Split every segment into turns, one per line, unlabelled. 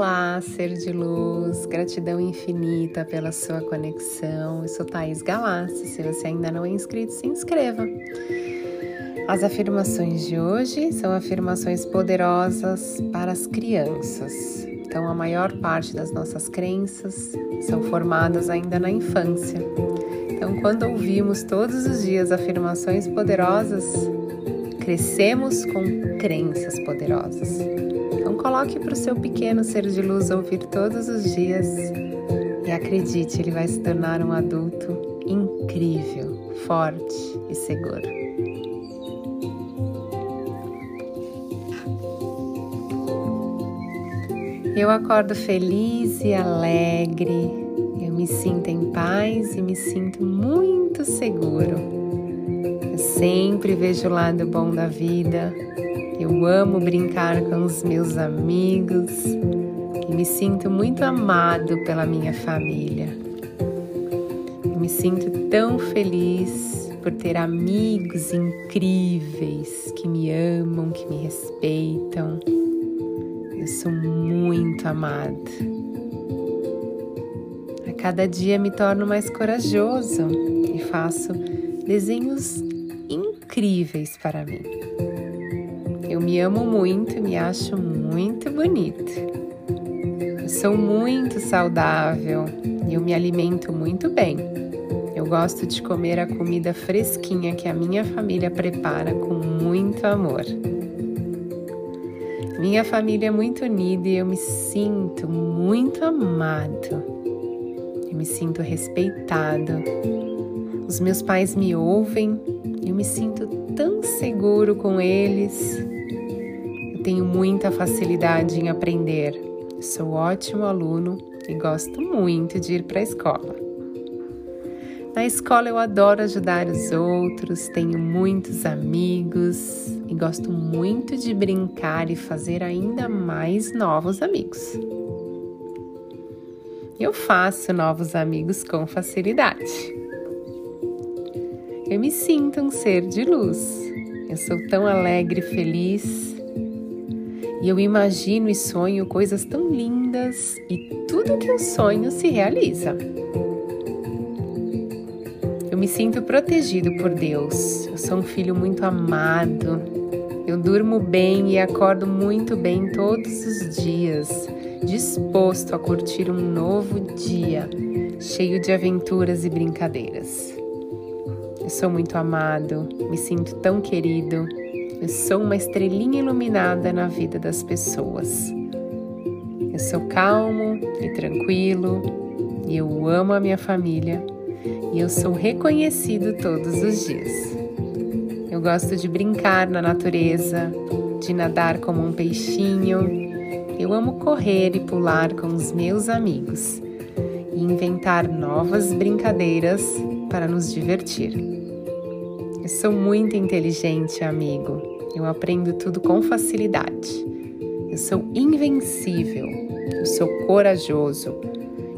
Olá, ser de luz, gratidão infinita pela sua conexão. Eu sou Thaís Galassi. Se você ainda não é inscrito, se inscreva. As afirmações de hoje são afirmações poderosas para as crianças. Então, a maior parte das nossas crenças são formadas ainda na infância. Então, quando ouvimos todos os dias afirmações poderosas, crescemos com crenças poderosas. Coloque para o seu pequeno ser de luz ouvir todos os dias e acredite, ele vai se tornar um adulto incrível, forte e seguro. Eu acordo feliz e alegre, eu me sinto em paz e me sinto muito seguro. Eu sempre vejo o lado bom da vida, eu amo brincar com os meus amigos e me sinto muito amado pela minha família. Eu me sinto tão feliz por ter amigos incríveis que me amam, que me respeitam. Eu sou muito amado. A cada dia me torno mais corajoso e faço desenhos incríveis para mim. Eu me amo muito e me acho muito bonito. Eu sou muito saudável e eu me alimento muito bem. Eu gosto de comer a comida fresquinha que a minha família prepara com muito amor. Minha família é muito unida e eu me sinto muito amado. Eu me sinto respeitado. Os meus pais me ouvem, eu me sinto tão seguro com eles tenho muita facilidade em aprender. Sou ótimo aluno e gosto muito de ir para a escola. Na escola eu adoro ajudar os outros, tenho muitos amigos e gosto muito de brincar e fazer ainda mais novos amigos. Eu faço novos amigos com facilidade. Eu me sinto um ser de luz. Eu sou tão alegre e feliz e eu imagino e sonho coisas tão lindas e tudo que eu sonho se realiza. Eu me sinto protegido por Deus. Eu sou um filho muito amado. Eu durmo bem e acordo muito bem todos os dias, disposto a curtir um novo dia, cheio de aventuras e brincadeiras. Eu sou muito amado, me sinto tão querido eu sou uma estrelinha iluminada na vida das pessoas. Eu sou calmo e tranquilo, e eu amo a minha família, e eu sou reconhecido todos os dias. Eu gosto de brincar na natureza, de nadar como um peixinho. Eu amo correr e pular com os meus amigos e inventar novas brincadeiras para nos divertir. Eu sou muito inteligente, amigo. Eu aprendo tudo com facilidade. Eu sou invencível. Eu sou corajoso.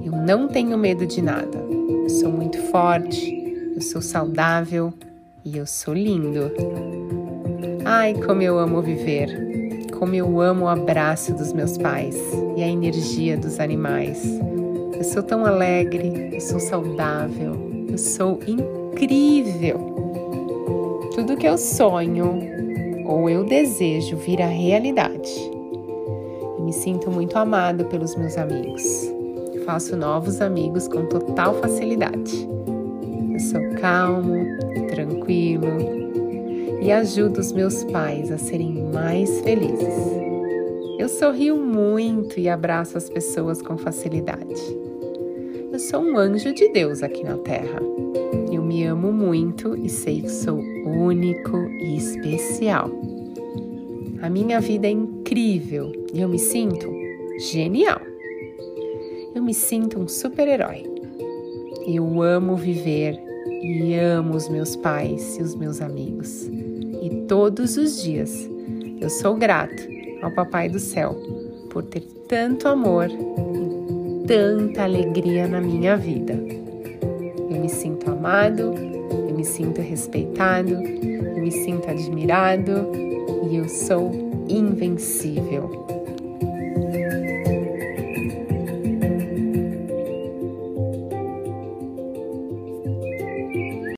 Eu não tenho medo de nada. Eu sou muito forte. Eu sou saudável e eu sou lindo. Ai, como eu amo viver. Como eu amo o abraço dos meus pais e a energia dos animais. Eu sou tão alegre, eu sou saudável, eu sou incrível. Tudo que eu sonho ou eu desejo vir à realidade. Eu me sinto muito amado pelos meus amigos. Faço novos amigos com total facilidade. Eu sou calmo, tranquilo e ajudo os meus pais a serem mais felizes. Eu sorrio muito e abraço as pessoas com facilidade. Sou um anjo de Deus aqui na Terra. Eu me amo muito e sei que sou único e especial. A minha vida é incrível e eu me sinto genial. Eu me sinto um super-herói. Eu amo viver e amo os meus pais e os meus amigos. E todos os dias eu sou grato ao Papai do Céu por ter tanto amor tanta alegria na minha vida. Eu me sinto amado, eu me sinto respeitado, eu me sinto admirado e eu sou invencível.